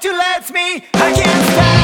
to let me, I can't stop.